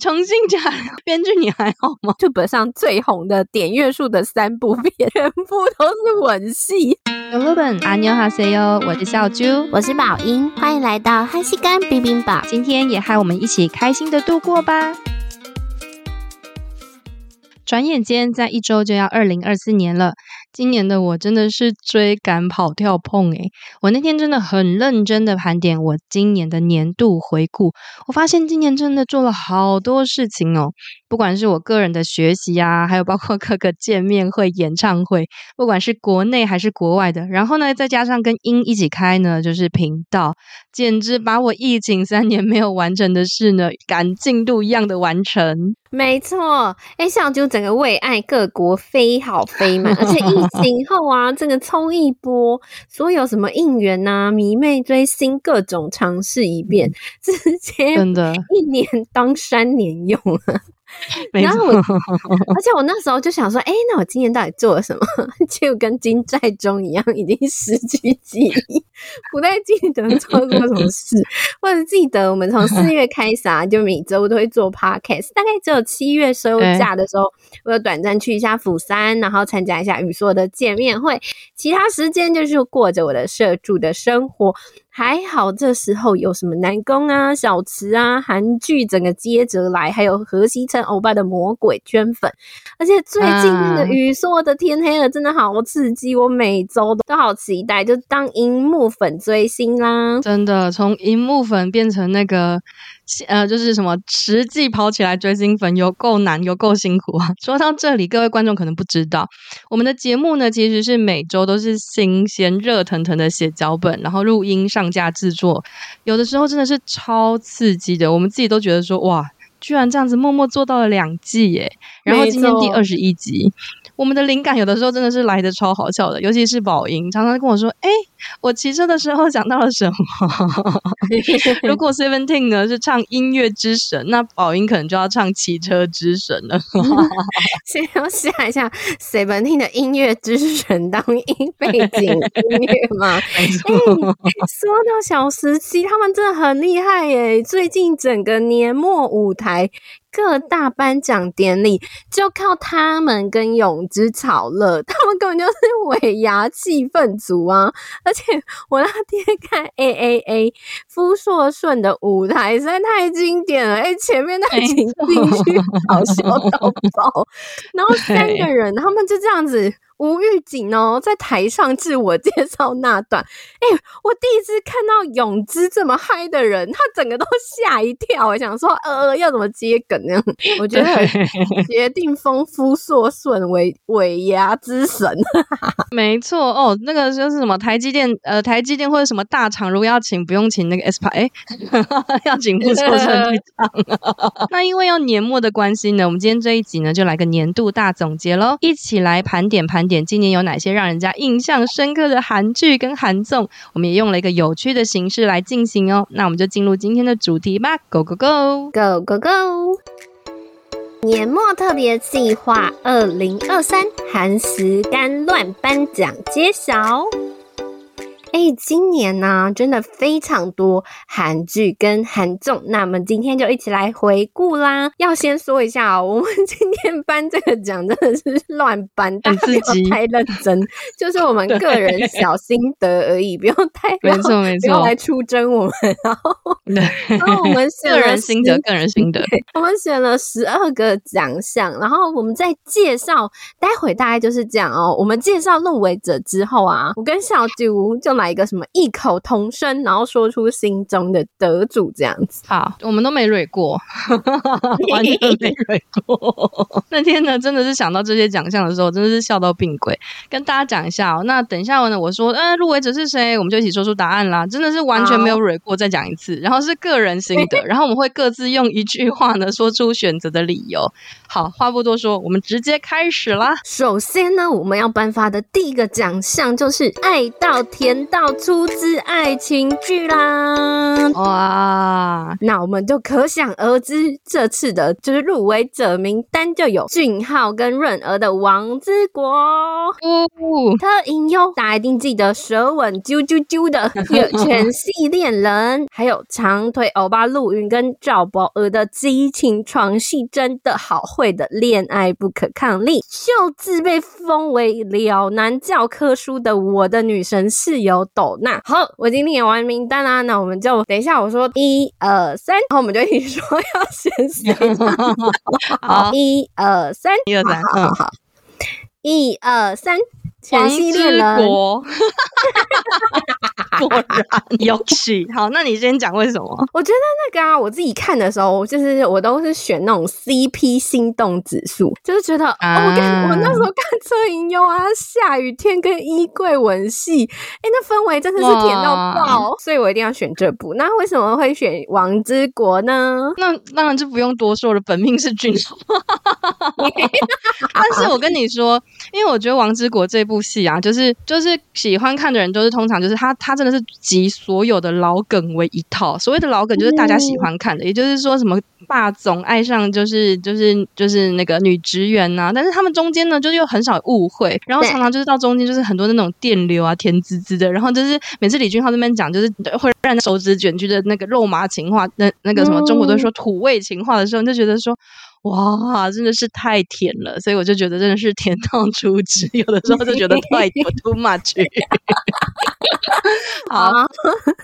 重新讲，编剧你还好吗？YouTube 上最红的点阅数的三部片，全部都是吻戏。有日本阿妞哈 say 哟，我是小猪，我是宝英，欢迎来到韩系干冰冰堡。今天也和我们一起开心的度过吧。转眼间，在一周就要二零二四年了。今年的我真的是追赶跑跳碰诶，我那天真的很认真的盘点我今年的年度回顾，我发现今年真的做了好多事情哦。不管是我个人的学习啊，还有包括各个见面会、演唱会，不管是国内还是国外的，然后呢，再加上跟英一起开呢，就是频道，简直把我疫情三年没有完成的事呢，赶进度一样的完成。没错，哎，像就整个为爱各国飞好飞满，而且疫 情后啊，这个冲一波，所有什么应援呐、迷妹追星各种尝试一遍，直接真的，一年当三年用了。然后我，而且我那时候就想说，哎，那我今年到底做了什么？就跟金在中一样，已经失去记忆，不太记得做过什么事，或者记得我们从四月开始啊，就每周都会做 podcast，大概只有七月收假的时候，我有短暂去一下釜山，然后参加一下宇硕的见面会，其他时间就是过着我的社畜的生活。还好，这时候有什么南宫啊、小池啊、韩剧整个接着来，还有河西城欧巴的魔鬼圈粉，而且最近那个宇硕的天黑了，真的好刺激，我每周都好期待，就当荧幕粉追星啦，真的从荧幕粉变成那个。呃，就是什么实际跑起来追星粉有够难，有够辛苦啊！说到这里，各位观众可能不知道，我们的节目呢，其实是每周都是新鲜、热腾腾的写脚本，然后录音、上架、制作，有的时候真的是超刺激的，我们自己都觉得说，哇，居然这样子默默做到了两季耶！然后今天第二十一集。我们的灵感有的时候真的是来的超好笑的，尤其是宝英常常跟我说：“哎，我骑车的时候想到了什么？” 如果 Seventeen 呢是唱音乐之神，那宝英可能就要唱骑车之神了。先要下一下 Seventeen 的音乐之神当音背景音乐吗？哎，说到小时期，他们真的很厉害耶！最近整个年末舞台。各大颁奖典礼就靠他们跟泳之吵了，他们根本就是尾牙气氛组啊！而且我那天看 A A A 夫硕顺的舞台实在太经典了，哎，前面那情进去好笑到爆，然后三 个人他们就这样子。无预警哦，在台上自我介绍那段，哎、欸，我第一次看到泳姿这么嗨的人，他整个都吓一跳。我想说，呃，要怎么接梗呢？我觉得决定封夫硕顺为尾牙之神。没错哦，那个就是什么台积电，呃，台积电或者什么大厂，如果要请，不用请那个 aespa，哎，要请夫硕顺去唱。那因为要年末的关系呢，我们今天这一集呢，就来个年度大总结喽，一起来盘点盘点。今年有哪些让人家印象深刻的韩剧跟韩综？我们也用了一个有趣的形式来进行哦。那我们就进入今天的主题吧，Go Go Go Go Go Go！年末特别计划二零二三韩食干乱颁奖揭晓。哎，今年呢、啊，真的非常多韩剧跟韩综，那我们今天就一起来回顾啦。要先说一下哦，我们今天颁这个奖真的是乱颁，大家不要太认真，就是我们个人小心得而已，不用太没错没错，不要来出征我们。然后，然后我们个人心得，个人心得，我们选了十二个奖项，然后我们再介绍，待会大概就是这样哦。我们介绍入围者之后啊，我跟小啾就。来一个什么异口同声，然后说出心中的得主这样子。好，我们都没蕊过，完全没 蕊过。那天呢，真的是想到这些奖项的时候，真的是笑到病鬼。跟大家讲一下哦，那等一下呢，我说，呃，入围者是谁，我们就一起说出答案啦。真的是完全没有蕊过，再讲一次。然后是个人心得，然后我们会各自用一句话呢，说出选择的理由。好，话不多说，我们直接开始啦。首先呢，我们要颁发的第一个奖项就是爱到天。到出自爱情剧啦！哇，那我们就可想而知，这次的就是入围者名单就有俊浩跟润儿的《王之国》哦，特隐忧，大家一定记得舌吻啾啾啾的《犬系恋人》，还有长腿欧巴陆云跟赵宝儿的激情床戏，真的好会的恋爱不可抗力，秀智被封为了男教科书的我的女神室友斗娜。好，我已经念完名单啦，那我们就等一下我说一二三，然后我们就一起说要选谁。好，一二三，一二三，好好好，一二三。全系列人，果然 有趣。好，那你先讲为什么？我觉得那个啊，我自己看的时候，就是我都是选那种 CP 心动指数，就是觉得、啊哦、我看我那时候看车银优啊，下雨天跟衣柜吻戏，哎、欸，那氛围真的是甜到爆，所以我一定要选这部。那为什么会选王之国呢？那当然就不用多说了，本命是俊昊。但是我跟你说，因为我觉得王之国这部。戏啊，就是就是喜欢看的人，就是通常就是他他真的是集所有的老梗为一套。所谓的老梗，就是大家喜欢看的，嗯、也就是说什么霸总爱上就是就是就是那个女职员呐，但是他们中间呢，就是又很少误会，然后常常就是到中间就是很多那种电流啊，甜滋滋的，然后就是每次李俊浩那边讲，就是会让手指卷曲的那个肉麻情话，那那个什么中国都说土味情话的时候，你就觉得说。哇，真的是太甜了，所以我就觉得真的是甜到 出汁，有的时候就觉得太 too much。好，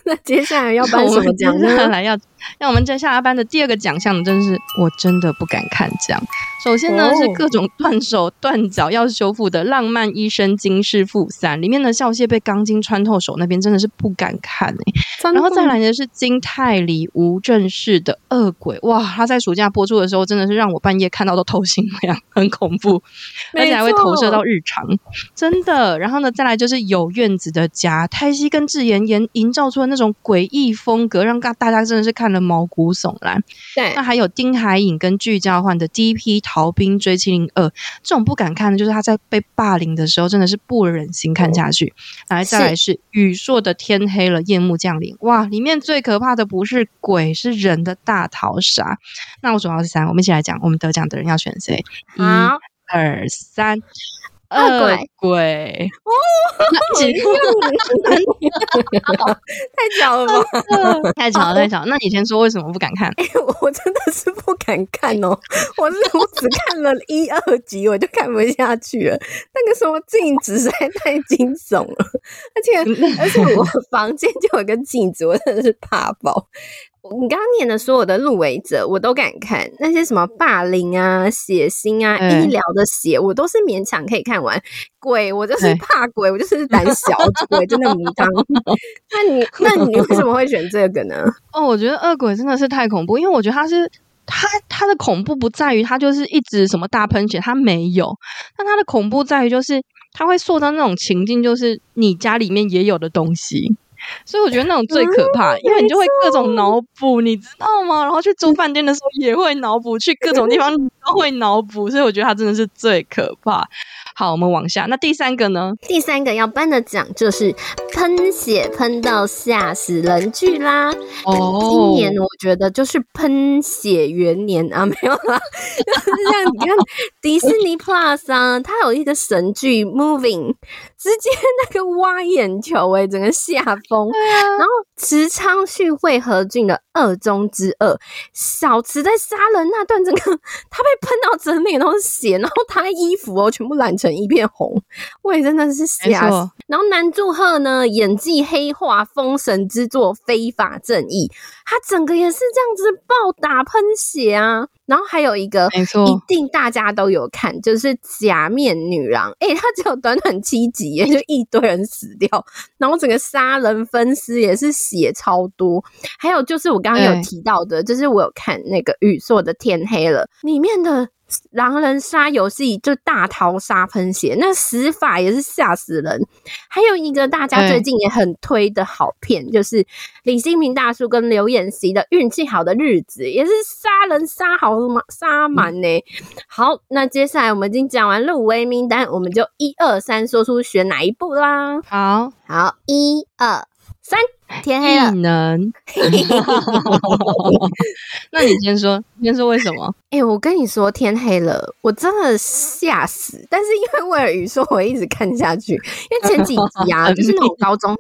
那接下来要颁什么奖呢？接下来要。让我们接下来班的第二个奖项呢，真是我真的不敢看这样。首先呢，是各种断手断脚要修复的《浪漫医生金师傅三》，里面的笑燮被钢筋穿透手那边真的是不敢看哎。然后再来呢是金泰梨吴正式的《恶鬼》，哇，他在暑假播出的时候真的是让我半夜看到都透心凉，很恐怖，而且还会投射到日常，真的。然后呢，再来就是有院子的家，泰熙跟智妍妍营造出的那种诡异风格，让大大家真的是看了。毛骨悚然，对。那还有丁海寅跟具交换的《第一批逃兵追七零二》，这种不敢看的，就是他在被霸凌的时候，真的是不忍心看下去。来，再来是宇硕的《天黑了，夜幕降临》，哇，里面最可怕的不是鬼，是人的大逃杀。那我数到三，我们一起来讲，我们得奖的人要选谁？一、二、三。恶鬼哦，几 太巧了吧？太巧了，太巧了。那你先说为什么不敢看？欸，我真的是不敢看哦。我是我只看了一二集，我就看不下去了。那个什么镜子实在太惊悚了，而且而且我房间就有个镜子，我真的是怕爆。你刚刚念的所有的入围者，我都敢看。那些什么霸凌啊、血腥啊、嗯、医疗的血，我都是勉强可以看完。鬼，我就是怕鬼，我就是胆小 鬼，真的迷汤。那你，那你为什么会选这个呢？哦，我觉得恶鬼真的是太恐怖，因为我觉得他是他他的恐怖不在于他就是一直什么大喷血，他没有。但他的恐怖在于就是他会塑造那种情境，就是你家里面也有的东西。所以我觉得那种最可怕，嗯、因为你就会各种脑补，你知道吗？然后去住饭店的时候也会脑补，去各种地方都 会脑补，所以我觉得他真的是最可怕。好，我们往下。那第三个呢？第三个要颁的奖就是喷血喷到吓死人剧啦！哦，今年我觉得就是喷血元年啊，没有啦。就是像你看迪士尼 Plus 啊，它有一个神剧 Moving，直接那个挖眼球诶、欸、整个吓疯。然后池昌旭、会和俊的二中之二，小池在杀人那段，整个他被喷到整脸都是血，然后他衣服哦全部染成。一片红，我也真的是吓死。然后南柱赫呢，演技黑化，封神之作《非法正义》，他整个也是这样子暴打喷血啊。然后还有一个，没错，一定大家都有看，就是《假面女郎》。诶、欸，他只有短短七集耶，就一堆人死掉，然后整个杀人分尸也是血超多。还有就是我刚刚有提到的，欸、就是我有看那个宇宙的《天黑了》里面的。狼人杀游戏就大逃杀喷血，那死法也是吓死人。还有一个大家最近也很推的好片，就是李新平大叔跟刘演锡的《运气好的日子》，也是杀人杀好吗？杀满呢。好，那接下来我们已经讲完入围名单，我们就一二三说出选哪一部啦。好好，一二三。天黑了，异能。那你先说，先说为什么？哎、欸，我跟你说，天黑了，我真的吓死。但是因为威尔语说，我一直看下去。因为前几集啊，就是那种高中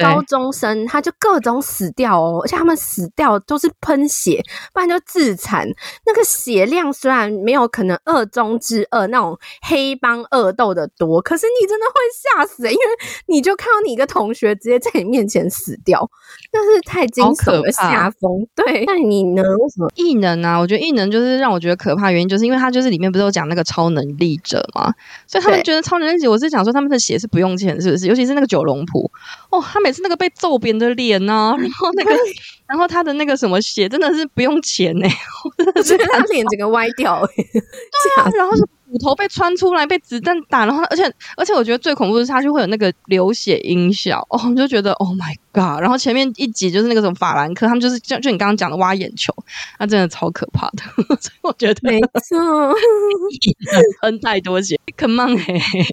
高中生，他就各种死掉哦，而且他们死掉都是喷血，不然就自残。那个血量虽然没有可能二中之二那种黑帮恶斗的多，可是你真的会吓死、欸，因为你就看到你一个同学直接在你面前死掉，但是太惊悚了，吓疯。对，那你呢？为什么异能啊？我觉得异能就是让我觉得可怕，原因就是因为他就是里面不是有讲那个超能力者嘛，所以他们觉得超能力者，我是想说他们的血是不用钱，是不是？尤其是那个九龙谱哦，他每次那个被揍扁的脸呐、啊，然后那个，然后他的那个什么血真的是不用钱呢、欸，我觉得他脸整个歪掉、欸，对啊，然后是。骨头被穿出来，被子弹打，然后而且而且我觉得最恐怖的是，它就会有那个流血音效哦，我就觉得 Oh my God！然后前面一集就是那个什么法兰克，他们就是就就你刚刚讲的挖眼球，那真的超可怕的，所以我觉得没错，喷太多血，Come on 嘿嘿。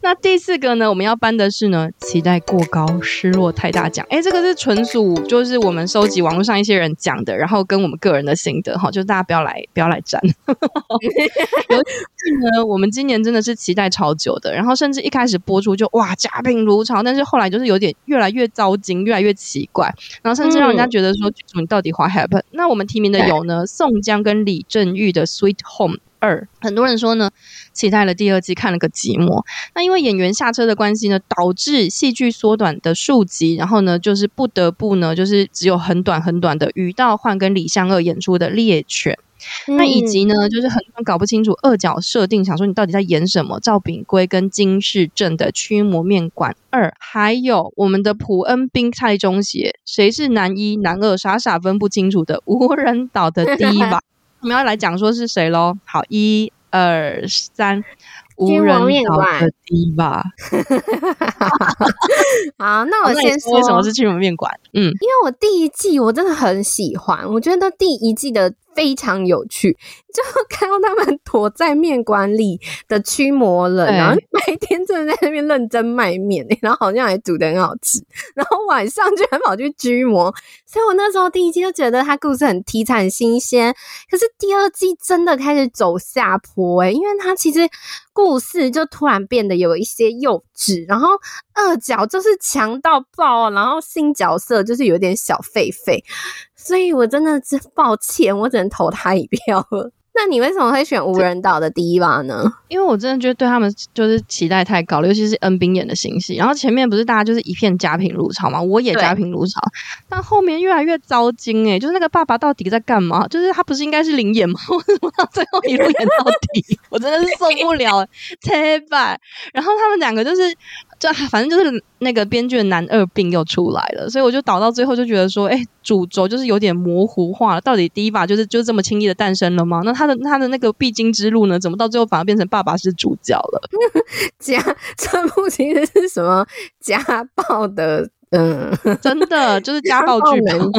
那第四个呢，我们要颁的是呢，期待过高，失落太大奖。哎，这个是纯属就是我们收集网络上一些人讲的，然后跟我们个人的心得哈，就是大家不要来不要来沾。尤其呢，我们今年真的是期待超久的，然后甚至一开始播出就哇嘉宾如潮，但是后来就是有点越来越糟心，越来越奇怪，然后甚至让人家觉得说，剧组你到底 what happened？那我们提名的有呢，宋江跟李正玉的 Sweet Home。二，很多人说呢，期待了第二季，看了个寂寞。那因为演员下车的关系呢，导致戏剧缩短的数集，然后呢，就是不得不呢，就是只有很短很短的于道焕跟李相二演出的猎犬。嗯、那以及呢，就是很多人搞不清楚二角设定，想说你到底在演什么？赵炳圭跟金世正的驱魔面馆二，还有我们的朴恩斌、蔡中协，谁是男一男二，傻傻分不清楚的 无人岛的 Diva。我们要来讲说是谁喽？好，一二三，无人岛的 Diva。好，那我先说，为什么是去我们面馆？嗯，因为我第一季我真的很喜欢，我觉得第一季的。非常有趣，就 看到他们躲在面馆里的驱魔人，然后每 天真的在那边认真卖面，然后好像还煮的很好吃，然后晚上居然跑去驱魔，所以我那时候第一季就觉得他故事很题材很新鲜，可是第二季真的开始走下坡诶，因为他其实故事就突然变得有一些幼稚，然后二角就是强到爆，然后新角色就是有点小废废。所以我真的是抱歉，我只能投他一票了。那你为什么会选无人岛的 Diva 呢？因为我真的觉得对他们就是期待太高了，尤其是恩斌演的新戏。然后前面不是大家就是一片家贫如潮嘛，我也家贫如潮，但后面越来越糟心诶、欸，就是那个爸爸到底在干嘛？就是他不是应该是零演吗？为什么他最后一路演到底？我真的是受不了，切拜。然后他们两个就是。就反正就是那个编剧的男二病又出来了，所以我就导到最后就觉得说，哎、欸，主轴就是有点模糊化了。到底 Diva 就是就这么轻易的诞生了吗？那他的他的那个必经之路呢？怎么到最后反而变成爸爸是主角了？家这部其实是什么家暴的？嗯，真的就是家暴剧本。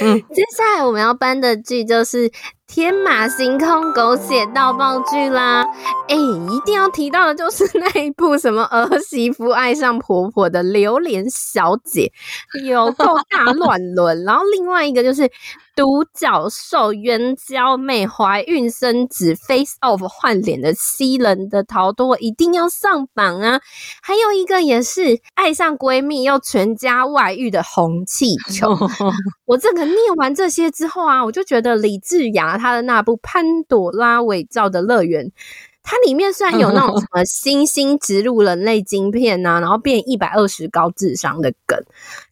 嗯，接下来我们要搬的剧就是。天马行空狗血到爆剧啦！哎、欸，一定要提到的就是那一部什么儿媳妇爱上婆婆的榴莲小姐，有够大乱伦。然后另外一个就是独角兽援交妹怀孕生子，face off 换脸的西人的逃脱一定要上榜啊！还有一个也是爱上闺蜜又全家外遇的红气球。我这个念完这些之后啊，我就觉得李智雅。他的那部《潘朵拉伪造的乐园》，它里面虽然有那种什么星星植入人类晶片呐、啊，然后变一百二十高智商的梗，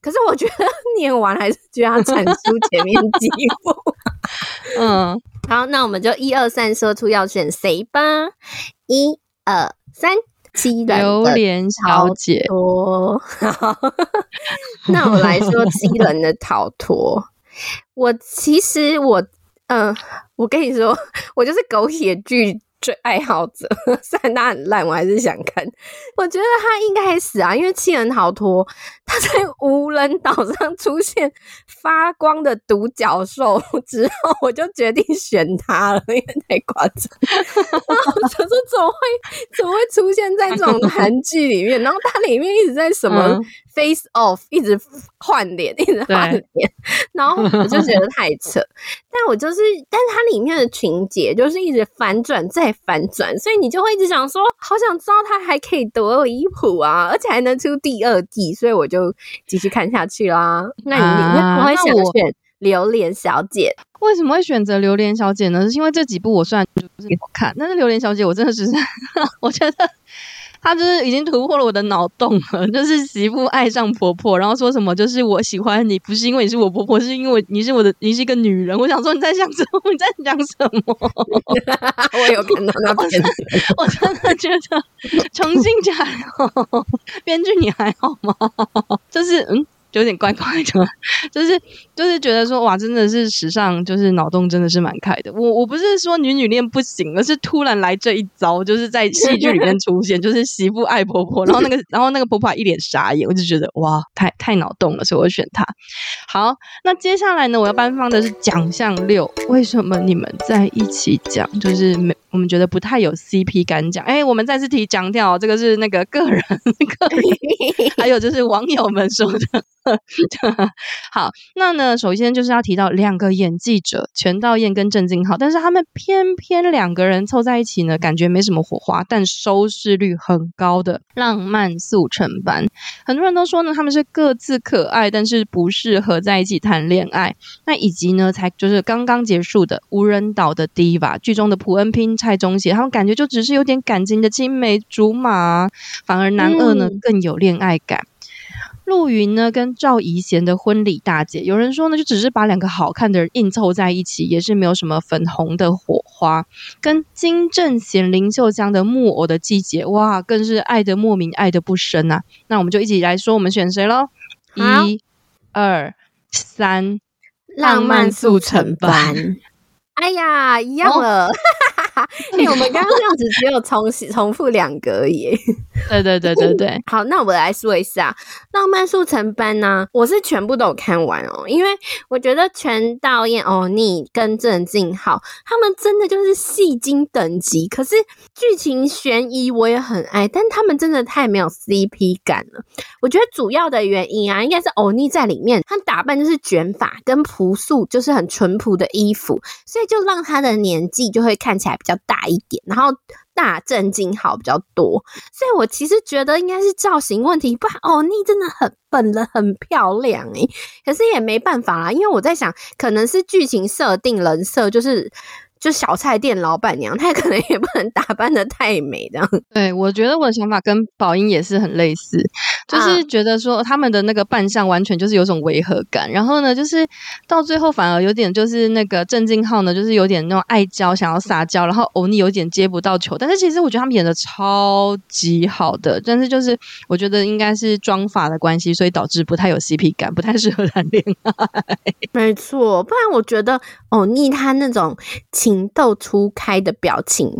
可是我觉得念完还是觉得他产出前面几步。嗯，好，那我们就一二三说出要选谁吧。一二三，七榴莲小姐。那我来说七人的逃脱。我其实我。嗯，我跟你说，我就是狗血剧。最爱好者，虽然它很烂，我还是想看。我觉得他应该死啊，因为弃人逃脱，他在无人岛上出现发光的独角兽之后，我就决定选他了，因为太夸张。然后我想说怎么会怎么会出现在这种韩剧里面？然后它里面一直在什么 face off，一直换脸，一直换脸，然后我就觉得太扯。但我就是，但是它里面的情节就是一直反转再反转，所以你就会一直想说，好想知道它还可以多离谱啊，而且还能出第二季，所以我就继续看下去啦。那你为什么会想选《榴莲小姐》？为什么会选择《榴莲小姐》呢？是因为这几部我虽然不是看，但是《榴莲小姐》我真的是，我觉得。他就是已经突破了我的脑洞了，就是媳妇爱上婆婆，然后说什么就是我喜欢你，不是因为你是我婆婆，是因为你是我的，你是一个女人。我想说你在想什么？你在讲什么？我有看到那片子，我真的觉得重新加油，编剧你还好吗？就是嗯。就有点怪怪的，就是就是觉得说哇，真的是史上就是脑洞真的是蛮开的。我我不是说女女恋不行，而是突然来这一招，就是在戏剧里面出现，就是媳妇爱婆婆，然后那个然后那个婆婆一脸傻眼，我就觉得哇，太太脑洞了，所以我选她。好，那接下来呢，我要颁发的是奖项六，为什么你们在一起讲？就是没。我们觉得不太有 CP 感讲，哎，我们再次提强调，这个是那个个人，个人，还有就是网友们说的。好，那呢，首先就是要提到两个演技者，全道嬿跟郑敬浩，但是他们偏偏两个人凑在一起呢，感觉没什么火花，但收视率很高的浪漫速成班，很多人都说呢，他们是各自可爱，但是不适合在一起谈恋爱。那以及呢，才就是刚刚结束的无人岛的 Diva 剧中的朴恩斌。蔡中协，他们感觉就只是有点感情的青梅竹马，反而男二呢更有恋爱感。陆云呢跟赵怡贤的婚礼大姐，有人说呢就只是把两个好看的人硬凑在一起，也是没有什么粉红的火花。跟金正贤、林秀香的木偶的季节，哇，更是爱得莫名，爱得不深啊！那我们就一起来说，我们选谁喽？一、二、三，浪漫速成班。哎呀，一样了。哦 因为我们刚刚这样子只有重重复两格而已。对对对对对。好，那我来说一下《浪漫速成班》呢，我是全部都有看完哦，因为我觉得全导演、欧尼跟郑敬浩他们真的就是戏精等级。可是剧情悬疑我也很爱，但他们真的太没有 CP 感了。我觉得主要的原因啊，应该是欧尼在里面，他打扮就是卷发跟朴素，就是很淳朴的衣服，所以就让他的年纪就会看起来比较大一点，然后大正经好比较多，所以我其实觉得应该是造型问题，不然欧尼真的很本人很漂亮诶，可是也没办法啦，因为我在想，可能是剧情设定人设就是。就小菜店老板娘，她可能也不能打扮的太美，这样。对，我觉得我的想法跟宝英也是很类似，就是觉得说他们的那个扮相完全就是有种违和感。然后呢，就是到最后反而有点就是那个郑敬浩呢，就是有点那种爱娇，想要撒娇，然后欧尼有点接不到球。但是其实我觉得他们演的超级好的，但是就是我觉得应该是妆发的关系，所以导致不太有 CP 感，不太适合 谈恋爱。没错，不然我觉得欧尼他那种情。情窦初开的表情，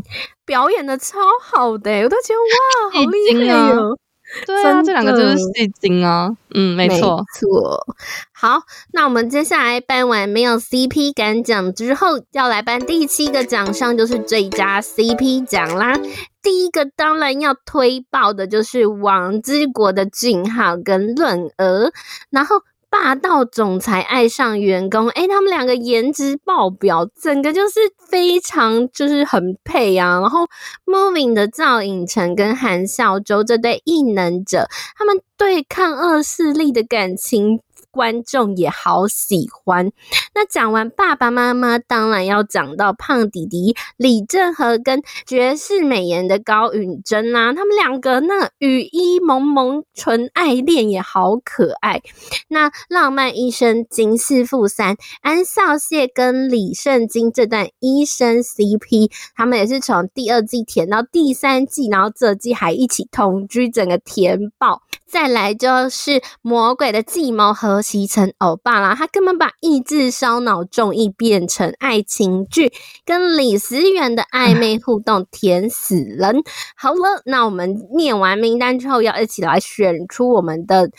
表演的超好的，我都觉得哇，好厉害哦！对啊，这两个就是戏精啊，嗯，没错，没错。好，那我们接下来颁完没有 CP 感奖之后，要来颁第七个奖项，就是最佳 CP 奖啦。第一个当然要推爆的就是《王之国》的俊浩跟润娥，然后。霸道总裁爱上员工，诶、他们两个颜值爆表，整个就是非常就是很配啊。然后，Moving 的赵寅成跟韩孝周这对异能者，他们对抗恶势力的感情。观众也好喜欢。那讲完爸爸妈妈，当然要讲到胖弟弟李正和跟绝世美颜的高允贞啦。他们两个那雨衣蒙蒙纯爱恋也好可爱。那浪漫医生金师傅三安孝燮跟李圣经这段医生 CP，他们也是从第二季甜到第三季，然后这季还一起同居，整个甜爆。再来就是魔鬼的计谋和。七成欧巴啦，他根本把意智烧脑综艺变成爱情剧，跟李思源的暧昧互动甜死人。好了，那我们念完名单之后，要一起来选出我们的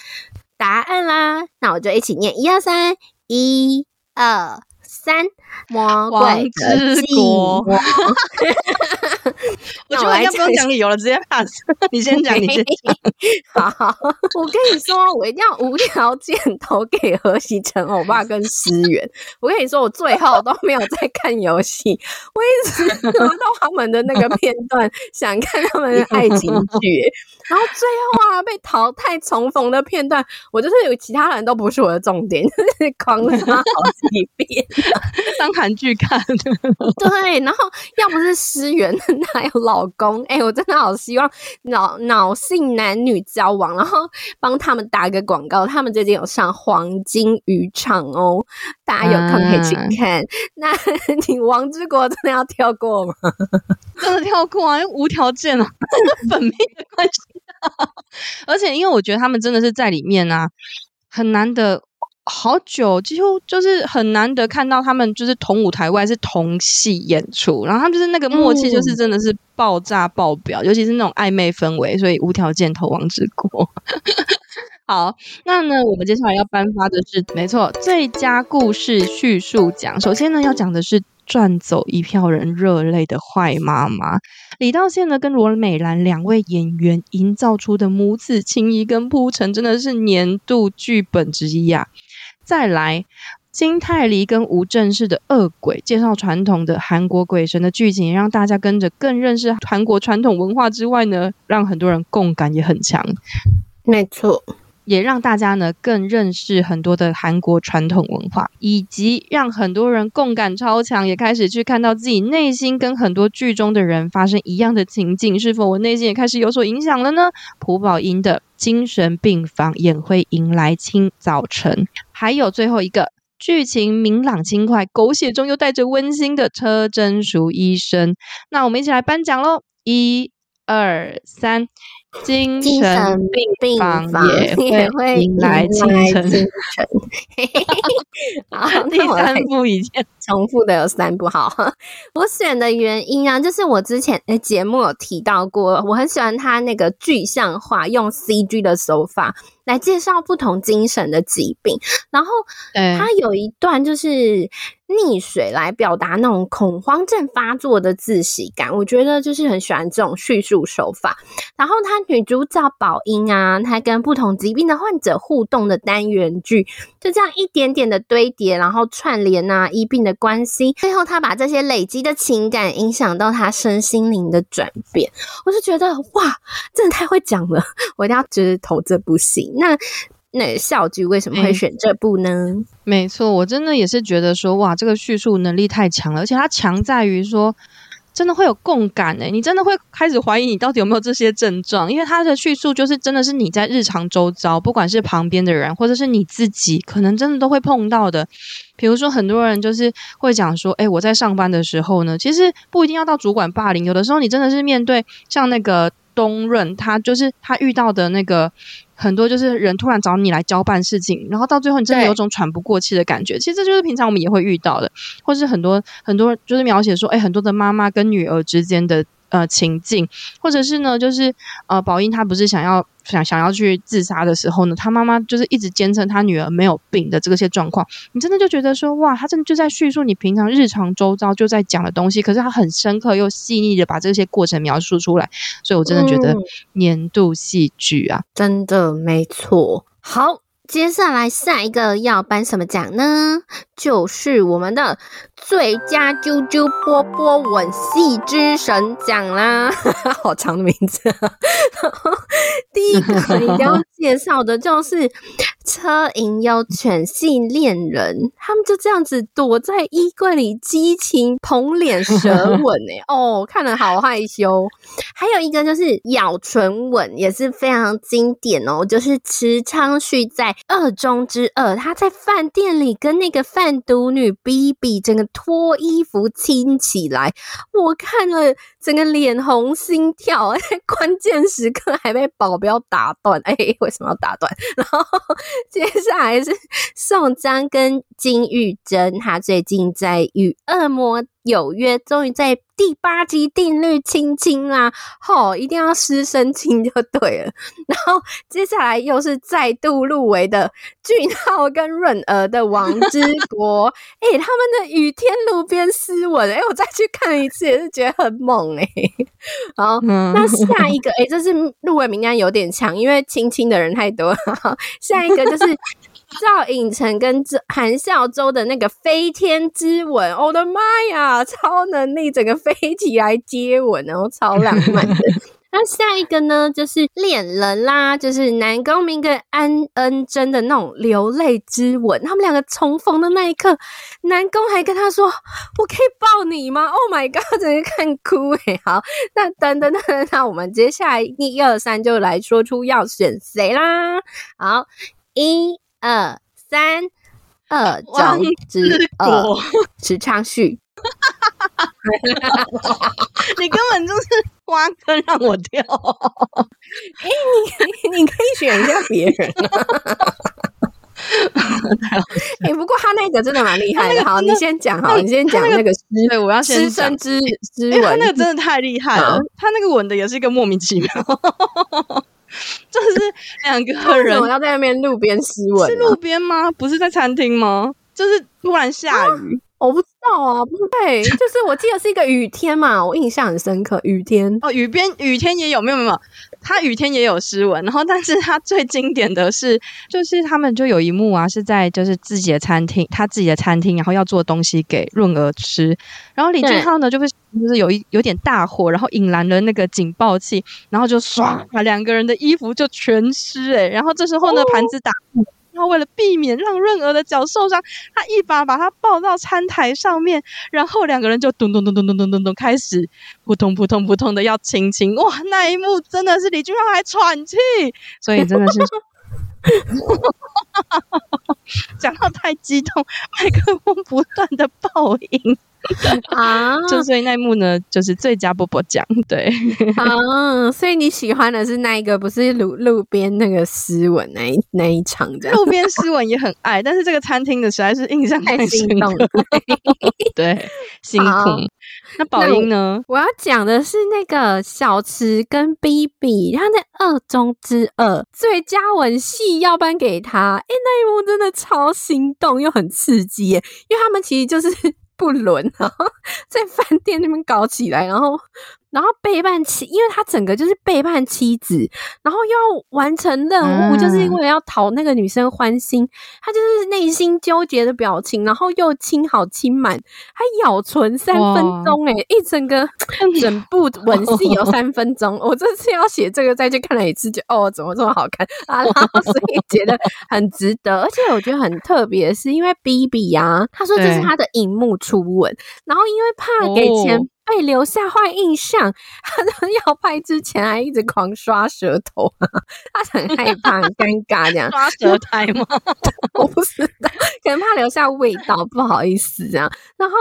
答案啦。那我就一起念，一二三，一二。三魔鬼之国，我觉得要不用讲理由了，直接 pass。你先讲，你先讲。好，我跟你说，我一定要无条件投给何喜成欧巴跟思源。我跟你说，我最后都没有在看游戏，我一直看到他们的那个片段，想看他们的爱情剧。然后最后啊，被淘汰重逢的片段，我就是有其他人都不是我的重点，就是狂刷好几遍。当韩剧看，对，然后要不是失源，哪有老公？哎、欸，我真的好希望脑脑性男女交往，然后帮他们打个广告。他们最近有上《黄金渔场》哦，大家有空可以去看。啊、那你《王之国》真的要跳过吗？真的跳过啊，无条件啊，本命的关系、啊。而且因为我觉得他们真的是在里面啊，很难得。好久，几乎就是很难得看到他们就是同舞台外是同戏演出，然后他们就是那个默契，就是真的是爆炸爆表，嗯、尤其是那种暧昧氛围，所以无条件投王之国。好，那呢，我们接下来要颁发的是，没错，最佳故事叙述奖。首先呢，要讲的是。赚走一票人热泪的坏妈妈，李道宪呢跟罗美兰两位演员营造出的母子情谊跟铺陈，真的是年度剧本之一啊！再来，金泰梨跟吴正式的恶鬼，介绍传统的韩国鬼神的剧情，也让大家跟着更认识韩国传统文化之外呢，让很多人共感也很强。没错。也让大家呢更认识很多的韩国传统文化，以及让很多人共感超强，也开始去看到自己内心跟很多剧中的人发生一样的情境，是否我内心也开始有所影响了呢？朴宝英的精神病房也会迎来清早晨，还有最后一个剧情明朗轻快，狗血中又带着温馨的车真淑医生。那我们一起来颁奖喽！一、二、三。精神病房也会迎来清 晨。好，第三部已经重复的有三部。好，我选的原因啊，就是我之前诶节目有提到过，我很喜欢他那个具象化，用 CG 的手法。来介绍不同精神的疾病，然后他有一段就是溺水来表达那种恐慌症发作的窒息感，我觉得就是很喜欢这种叙述手法。然后他女主角宝英啊，她跟不同疾病的患者互动的单元剧，就这样一点点的堆叠，然后串联啊医病的关系，最后他把这些累积的情感影响到他身心灵的转变，我就觉得哇，真的太会讲了，我一定要就是投这部戏。那那笑剧为什么会选这部呢？嗯、没错，我真的也是觉得说，哇，这个叙述能力太强了，而且它强在于说，真的会有共感诶，你真的会开始怀疑你到底有没有这些症状，因为它的叙述就是真的是你在日常周遭，不管是旁边的人或者是你自己，可能真的都会碰到的。比如说，很多人就是会讲说，诶，我在上班的时候呢，其实不一定要到主管霸凌，有的时候你真的是面对像那个。东润，他就是他遇到的那个很多就是人突然找你来交办事情，然后到最后你真的有种喘不过气的感觉。其实这就是平常我们也会遇到的，或是很多很多就是描写说，诶，很多的妈妈跟女儿之间的。呃，情境，或者是呢，就是呃，宝英她不是想要想想要去自杀的时候呢，她妈妈就是一直坚称她女儿没有病的这些状况，你真的就觉得说，哇，她真的就在叙述你平常日常周遭就在讲的东西，可是她很深刻又细腻的把这些过程描述出来，所以我真的觉得年度戏剧啊，嗯，真的没错，好。接下来下一个要颁什么奖呢？就是我们的最佳啾啾波波吻戏之神奖啦！好长的名字。第一个你要介绍的就是车银优犬系恋人，他们就这样子躲在衣柜里激情捧脸舌吻哎 哦，看了好害羞。还有一个就是咬唇吻，也是非常经典哦，就是池昌旭在。二中之二，他在饭店里跟那个贩毒女 BB 整个脱衣服亲起来，我看了整个脸红心跳，关键时刻还被保镖打断，哎，为什么要打断？然后 接下来是宋江跟金玉珍，他最近在与恶魔有约，终于在第八集定律亲亲啦！吼、哦，一定要师生亲就对了。然后接下来又是再度入围的俊浩跟润儿的《王之国》欸，哎，他们的雨天路边斯文，哎、欸，我再去看一次也是觉得很猛哎、欸。好，那下一个，哎、欸，这是入围名单有点强，因为亲亲的人太多了。下一个就是。赵寅成跟韩孝周的那个飞天之吻，我的妈呀，超能力整个飞起来接吻，然后超浪漫的。那下一个呢，就是恋人啦，就是南宫珉跟安恩真的那种流泪之吻。他们两个重逢的那一刻，南宫还跟他说：“我可以抱你吗？”Oh my god，整个看哭诶、好，那等等等等，那我们接下来一二三就来说出要选谁啦。好，一。二三二张之二池昌旭，你根本就是挖坑让我跳。哎、欸，你你可以选一下别人。哎、欸，不过他那个真的蛮厉害的。好，你先讲，好，你先讲那个诗，对，我要先师生之之吻，他那个真的太厉害了。他那个吻的也是一个莫名其妙。就是两个人要在那边路边湿吻，是路边吗？不是在餐厅吗？就是突然下雨，啊、我不知道啊，不对，就是我记得是一个雨天嘛，我印象很深刻，雨天哦，雨边雨天也有，没有没有。他雨天也有湿吻，然后但是他最经典的是，就是他们就有一幕啊，是在就是自己的餐厅，他自己的餐厅，然后要做东西给润儿吃，然后李俊浩呢就会就是有一有点大火，然后引燃了那个警报器，然后就唰把两个人的衣服就全湿诶、欸，然后这时候呢盘子打破。然后为了避免让润儿的脚受伤，他一把把他抱到餐台上面，然后两个人就咚咚咚咚咚咚咚咚开始扑通扑通扑通的要亲亲。哇，那一幕真的是李俊浩还喘气，所以真的是讲到太激动，麦克风不断的爆音。啊，就所以那一幕呢，就是最佳波波奖，对啊，所以你喜欢的是那一个，不是路路边那个斯文那一那一场的，路边斯文也很爱，但是这个餐厅的实在是印象太深刻了，对，辛苦。那宝英呢？我要讲的是那个小池跟 B B，他那二中之二最佳吻戏要颁给他，哎、欸，那一幕真的超心动又很刺激耶，因为他们其实就是。不伦啊！在饭店那边搞起来，然后。然后背叛妻，因为他整个就是背叛妻子，然后要完成任务，嗯、就是因为要讨那个女生欢心，他就是内心纠结的表情，然后又亲好亲满，还咬唇三分钟，哎一整个整部 吻戏有三分钟。我这次要写这个，再去看了一次，就哦，怎么这么好看啊？然后 所以觉得很值得，而且我觉得很特别，是因为 B B 啊，他说这是他的荧幕初吻，然后因为怕给钱。哦被留下坏印象，他要拍之前还一直狂刷舌头，他很害怕、很尴尬这样。刷舌苔吗？我不知道，可能怕留下味道，不好意思这样。然后，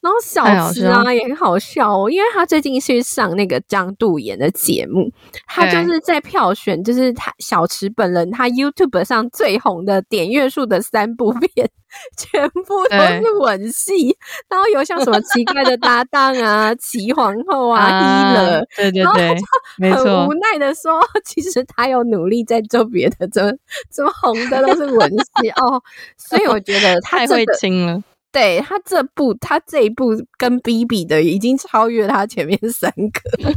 然后小池啊也很好笑哦，因为他最近去上那个张度妍的节目，他就是在票选，就是他小池本人他 YouTube 上最红的点阅数的三部片。全部都是吻戏，然后有像什么奇怪的搭档啊，齐皇后啊，伊啊、了，对对对，没错，很无奈的说，其实他有努力在做别的，怎么怎么红的都是吻戏哦，所以我觉得他、这个、太会亲了。对他这部，他这一部跟 B B 的已经超越他前面三个，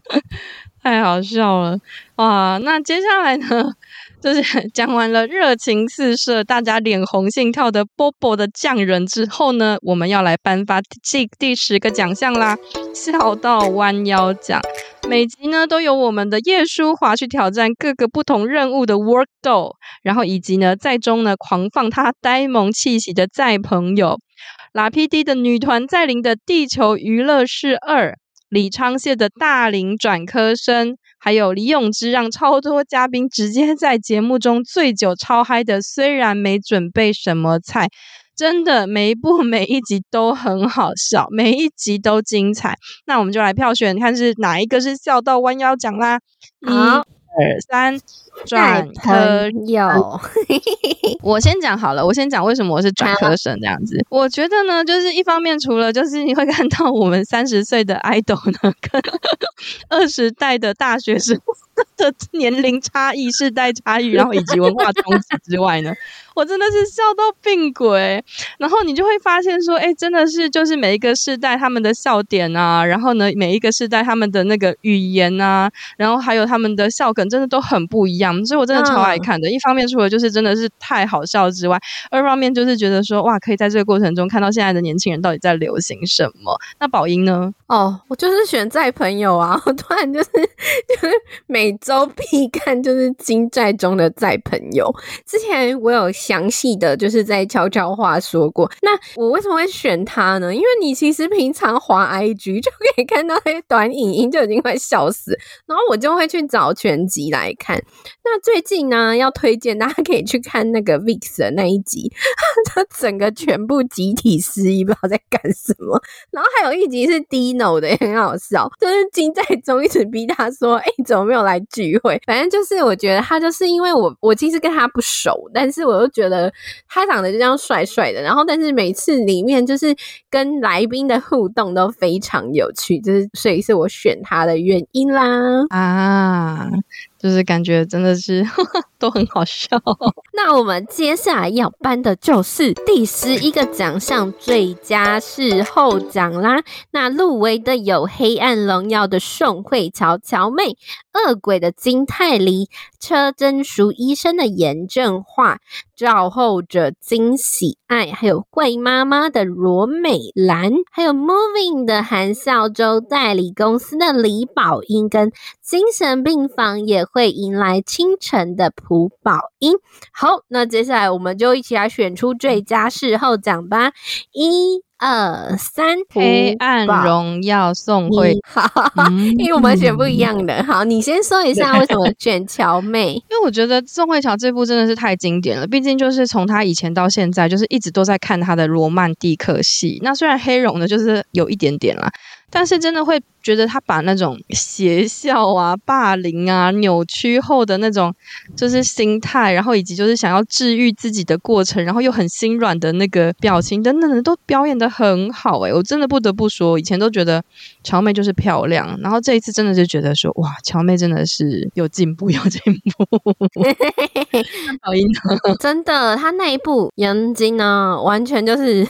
太好笑了哇！那接下来呢？就是讲完了热情四射、大家脸红心跳的波波的匠人之后呢，我们要来颁发第第十个奖项啦——笑到弯腰奖。每集呢都有我们的叶舒华去挑战各个不同任务的 Work Doll，然后以及呢在中呢狂放他呆萌气息的在朋友拉 PD 的女团在林的地球娱乐室二，李昌燮的大龄转科生。还有李永芝让超多嘉宾直接在节目中醉酒超嗨的，虽然没准备什么菜，真的每一部 每一集都很好笑，每一集都精彩。那我们就来票选，看是哪一个是笑到弯腰奖啦！一，二三，转科友。我先讲好了，我先讲为什么我是转科生这样子。啊、我觉得呢，就是一方面除了就是你会看到我们三十岁的 idol 呢，跟二十代的大学生 的年龄差异、世代差异，然后以及文化冲击之外呢。我真的是笑到病鬼，然后你就会发现说，哎，真的是就是每一个世代他们的笑点啊，然后呢，每一个世代他们的那个语言啊，然后还有他们的笑梗，真的都很不一样。所以我真的超爱看的。嗯、一方面除了就是真的是太好笑之外，二方面就是觉得说，哇，可以在这个过程中看到现在的年轻人到底在流行什么。那宝英呢？哦，我就是选在朋友啊，我突然就是 就是每周必看就是金在中的在朋友。之前我有。详细的就是在悄悄话说过，那我为什么会选他呢？因为你其实平常滑 IG 就可以看到那些短影音，就已经快笑死，然后我就会去找全集来看。那最近呢，要推荐大家可以去看那个 VIX 的那一集，他整个全部集体失忆，不知道在干什么。然后还有一集是 Dino 的，也很好笑，就是金在中一直逼他说：“哎、欸，怎么没有来聚会？”反正就是我觉得他就是因为我我其实跟他不熟，但是我又。觉得他长得就这样帅帅的，然后但是每次里面就是跟来宾的互动都非常有趣，就是所以是我选他的原因啦啊。就是感觉真的是呵 呵都很好笑。那我们接下来要颁的就是第十一个奖项——最佳视后奖啦。那入围的有《黑暗荣耀》的宋慧乔乔妹、《恶鬼》的金泰梨、车贞淑医生的严正化、照后者金喜爱，还有贵妈妈的罗美兰，还有 Moving 的韩孝周代理公司的李宝英，跟精神病房也。会迎来清晨的蒲宝英。好，那接下来我们就一起来选出最佳视后奖吧。一、二、三，黑暗荣耀宋慧。好，因为我们选不一样的。好，你先说一下为什么选乔妹？因为我觉得宋慧乔这部真的是太经典了。毕竟就是从她以前到现在，就是一直都在看她的罗曼蒂克戏。那虽然黑荣呢，就是有一点点啦。但是真的会觉得他把那种邪笑啊、霸凌啊、扭曲后的那种就是心态，然后以及就是想要治愈自己的过程，然后又很心软的那个表情等等的，都表演的很好诶、欸，我真的不得不说，以前都觉得乔妹就是漂亮，然后这一次真的就觉得说哇，乔妹真的是有进步，有进步。好音真的，他那一部杨晶呢，完全就是。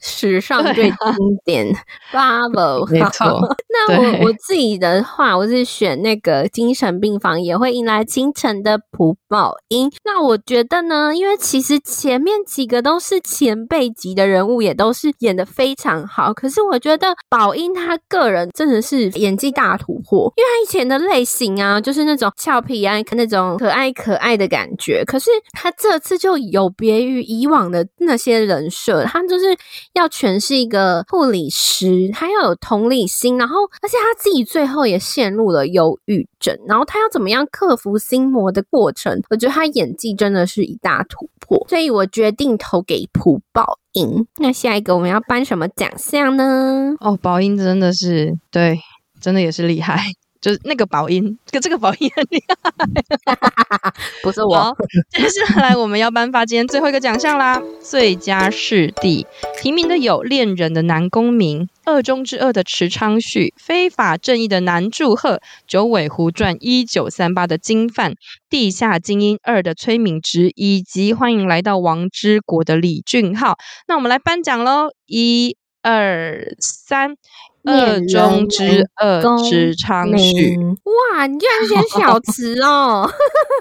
史上最经典，Bravo！没错。那我我自己的话，我是选那个精神病房也会迎来清晨的朴宝英。那我觉得呢，因为其实前面几个都是前辈级的人物，也都是演的非常好。可是我觉得宝英他个人真的是演技大突破，因为他以前的类型啊，就是那种俏皮啊，那种可爱可爱的感觉。可是他这次就有别于以往的那些人设，他就是。要诠释一个护理师，他要有同理心，然后而且他自己最后也陷入了忧郁症，然后他要怎么样克服心魔的过程？我觉得他演技真的是一大突破，所以我决定投给朴宝英。那下一个我们要颁什么奖项呢？哦，宝英真的是对，真的也是厉害。就是那个宝音，跟这个宝音很厉害，不是我。接下来我们要颁发今天最后一个奖项啦，最佳视帝提名的有《恋人的南宫珉》、《恶中之恶》的池昌旭、《非法正义》的南柱赫、《九尾狐传》一九三八的金范、《地下精英二》的崔敏植，以及欢迎来到王之国的李俊昊。那我们来颁奖喽，一、二、三。恶中之二，池昌旭。哇，你居然选小池哦！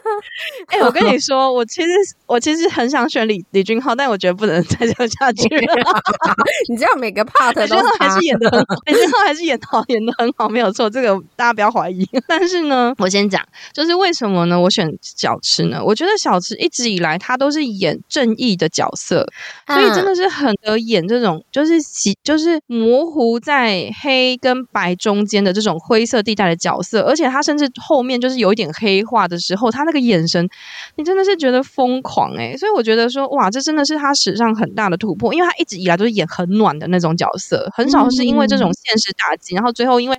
哎、欸，我跟你说，我其实我其实很想选李李俊浩，但我觉得不能再这样下去了。你知道每个 part 都还是演的很 好，李俊浩还是演好，演的很好，没有错，这个大家不要怀疑。但是呢，我先讲，就是为什么呢？我选小池呢？我觉得小池一直以来他都是演正义的角色，所以真的是很得演这种，就是就是模糊在。在黑跟白中间的这种灰色地带的角色，而且他甚至后面就是有一点黑化的时候，他那个眼神，你真的是觉得疯狂诶。所以我觉得说，哇，这真的是他史上很大的突破，因为他一直以来都是演很暖的那种角色，很少是因为这种现实打击，嗯、然后最后因为。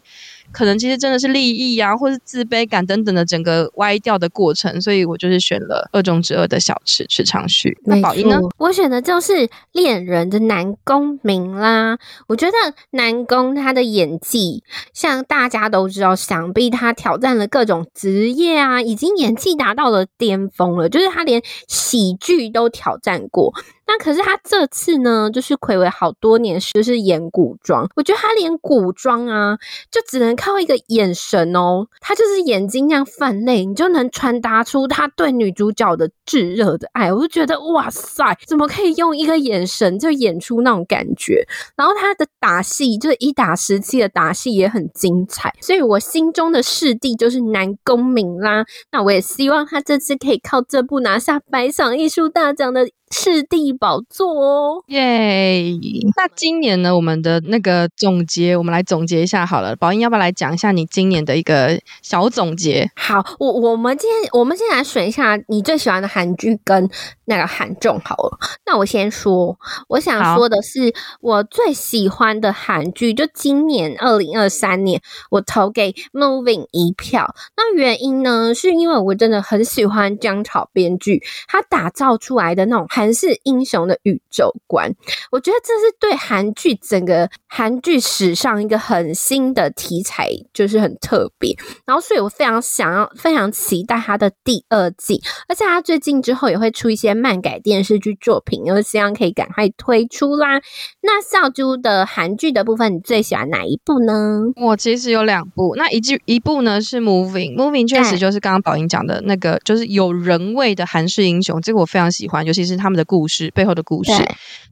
可能其实真的是利益啊，或是自卑感等等的整个歪掉的过程，所以我就是选了《二中之二》的小池池昌旭。那宝仪呢？我选的就是恋人的南宫珉啦。我觉得南宫他的演技，像大家都知道，想必他挑战了各种职业啊，已经演技达到了巅峰了，就是他连喜剧都挑战过。那可是他这次呢，就是睽违好多年，就是演古装。我觉得他连古装啊，就只能靠一个眼神哦，他就是眼睛这样泛泪，你就能传达出他对女主角的炙热的爱。我就觉得哇塞，怎么可以用一个眼神就演出那种感觉？然后他的打戏就是一打十七的打戏也很精彩，所以我心中的视帝就是南宫明啦。那我也希望他这次可以靠这部拿下百想艺术大奖的。视帝宝座哦，耶！那今年呢，我们的那个总结，我们来总结一下好了。宝英要不要来讲一下你今年的一个小总结？好，我我们今天我们先来选一下你最喜欢的韩剧跟那个韩综好了。那我先说，我想说的是，我最喜欢的韩剧，就今年二零二三年，我投给 Moving 一票。那原因呢，是因为我真的很喜欢姜潮编剧他打造出来的那种。韩式英雄的宇宙观，我觉得这是对韩剧整个韩剧史上一个很新的题材，就是很特别。然后，所以我非常想要、非常期待它的第二季，而且它最近之后也会出一些漫改电视剧作品，因为希望可以赶快推出啦。那笑珠的韩剧的部分，你最喜欢哪一部呢？我其实有两部，那一剧一部呢是 Moving，Moving Moving 确实就是刚刚宝英讲的那个，就是有人味的韩式英雄，这个我非常喜欢，尤其是他。他们的故事背后的故事，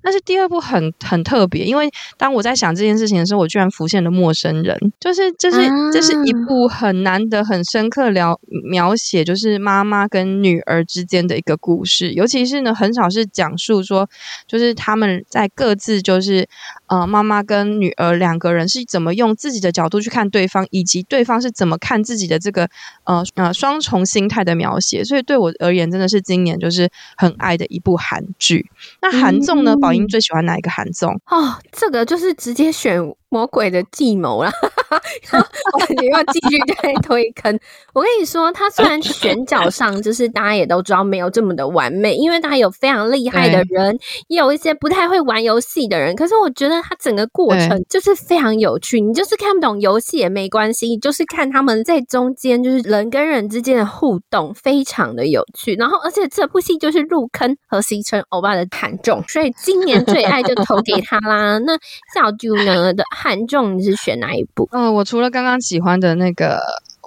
但是第二部很很特别，因为当我在想这件事情的时候，我居然浮现了陌生人，就是这、就是这是一部很难得、很深刻描描写，就是妈妈跟女儿之间的一个故事，尤其是呢，很少是讲述说，就是他们在各自就是呃，妈妈跟女儿两个人是怎么用自己的角度去看对方，以及对方是怎么看自己的这个呃呃双重心态的描写，所以对我而言，真的是今年就是很爱的一部。韩剧，那韩综呢？宝英最喜欢哪一个韩综？哦，这个就是直接选。魔鬼的计谋啦，我感觉要继续再推坑。我跟你说，他虽然选角上就是大家也都知道没有这么的完美，因为他有非常厉害的人，也有一些不太会玩游戏的人。可是我觉得他整个过程就是非常有趣，你就是看不懂游戏也没关系，就是看他们在中间就是人跟人之间的互动，非常的有趣。然后，而且这部戏就是入坑和西村欧巴的惨重，所以今年最爱就投给他啦。那小猪呢的？韩仲你是选哪一部？嗯，我除了刚刚喜欢的那个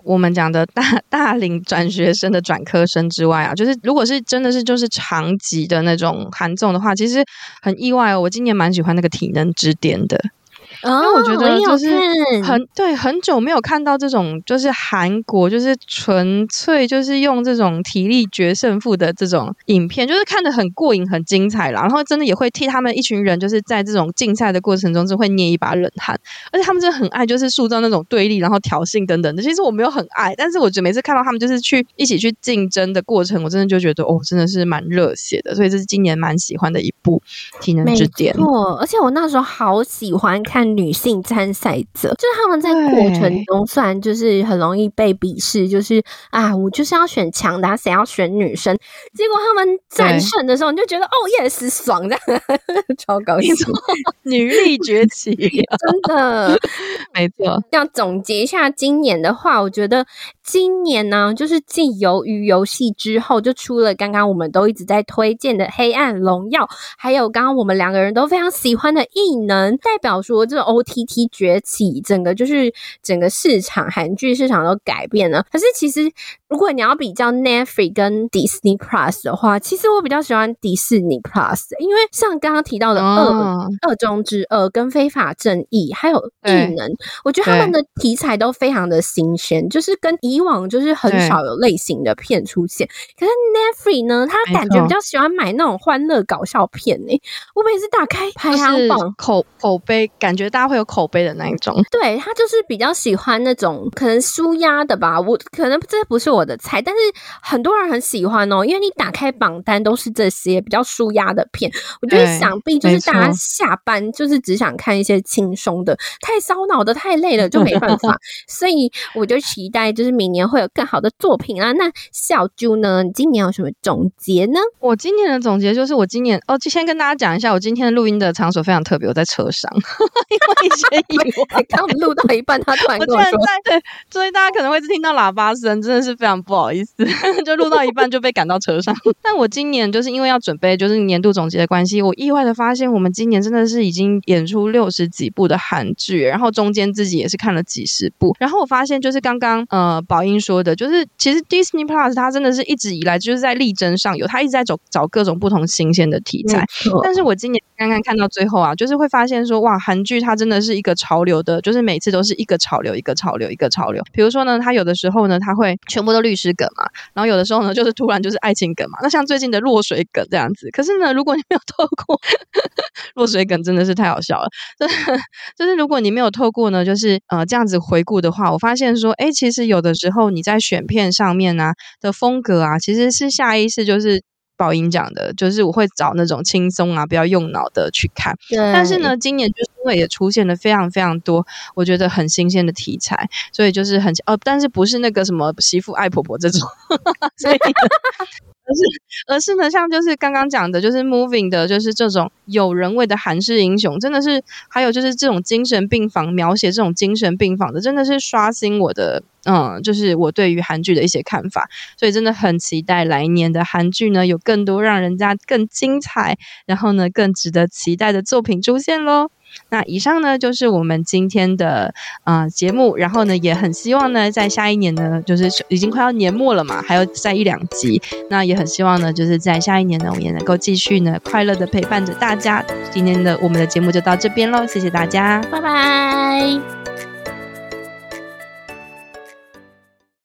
我们讲的大 大龄转学生的转科生之外啊，就是如果是真的是就是长集的那种韩综的话，其实很意外哦。我今年蛮喜欢那个体能之巅的。因为我觉得就是很对，很久没有看到这种就是韩国就是纯粹就是用这种体力决胜负的这种影片，就是看得很过瘾、很精彩啦。然后真的也会替他们一群人就是在这种竞赛的过程中，就会捏一把冷汗。而且他们真的很爱就是塑造那种对立，然后挑衅等等的。其实我没有很爱，但是我觉得每次看到他们就是去一起去竞争的过程，我真的就觉得哦，真的是蛮热血的。所以这是今年蛮喜欢的一部《体能之巅》。没错，而且我那时候好喜欢看。女性参赛者，就是他们在过程中算就是很容易被鄙视，就是啊，我就是要选强的，谁要选女生？结果他们战胜的时候，你就觉得哦，yes，爽这样，超高兴，女力崛起，真的。没错。要总结一下今年的话，我觉得今年呢，就是继鱿鱼游戏之后，就出了刚刚我们都一直在推荐的《黑暗荣耀》，还有刚刚我们两个人都非常喜欢的《异能》，代表说这。OTT 崛起，整个就是整个市场，韩剧市场都改变了。可是其实如果你要比较 Netflix 跟 Disney Plus 的话，其实我比较喜欢迪士尼 Plus，因为像刚刚提到的《恶恶中之恶》跟《非法正义》，还有《异能》，我觉得他们的题材都非常的新鲜，就是跟以往就是很少有类型的片出现。可是 Netflix 呢，他感觉比较喜欢买那种欢乐搞笑片诶、欸。我每次打开排行榜，口口碑感觉大家会有口碑的那一种。对，他就是比较喜欢那种可能舒压的吧。我可能这不是我的菜，但是很多人很喜欢哦，因为你打开榜单都是这些比较舒压的片。我觉得想必就是大家下班就是只想看一些轻松的，太烧脑的太累了就没办法。所以我就期待就是明年会有更好的作品啊。那小啾呢，你今年有什么总结呢？我今年的总结就是我今年哦，就先跟大家讲一下，我今天录音的场所非常特别，我在车上，因为一些意外，刚录到一半，他突然跟我说，我对，所以大家可能会听到喇叭声，真的是非常不好意思，就录到一半就被赶到车上。但我今年就是因为要准备就是年度总结的关系，我意外的发现我们今年真的是已经演出六十几部的韩剧，然后中间自己也是看了几十部，然后我发现就是刚刚呃宝英说的，就是其实 Disney Plus 它真的是一直以来就是在力争上游，它一直在找找各种不同新鲜的题材，但是我今年刚刚看到最后啊，就是会发现说哇，韩剧它真的是一个潮流的，就是每次都是一个潮流一个潮流一个潮流，比如说呢，它有的时候呢，它会全部都律师梗嘛，然后有的时候呢，就是突然就是爱情梗嘛，那像最近的落水梗这样子，可是呢，如果你没有透过 落水梗，真的是太好笑了，就是如果你没有透过呢，就是呃这样子回顾的话，我发现说，哎，其实有的时候你在选片上面呢、的风格啊，其实是下意识就是。宝英讲的，就是我会找那种轻松啊，不要用脑的去看。对。但是呢，今年就是因为也出现了非常非常多，我觉得很新鲜的题材，所以就是很哦，但是不是那个什么媳妇爱婆婆这种，所以。而是，而是呢，像就是刚刚讲的，就是 moving 的，就是这种有人味的韩式英雄，真的是，还有就是这种精神病房描写这种精神病房的，真的是刷新我的，嗯，就是我对于韩剧的一些看法，所以真的很期待来年的韩剧呢，有更多让人家更精彩，然后呢，更值得期待的作品出现喽。那以上呢，就是我们今天的呃节目，然后呢，也很希望呢，在下一年呢，就是已经快要年末了嘛，还有再一两集，那也很希望呢，就是在下一年呢，我们也能够继续呢，快乐的陪伴着大家。今天的我们的节目就到这边喽，谢谢大家，拜拜。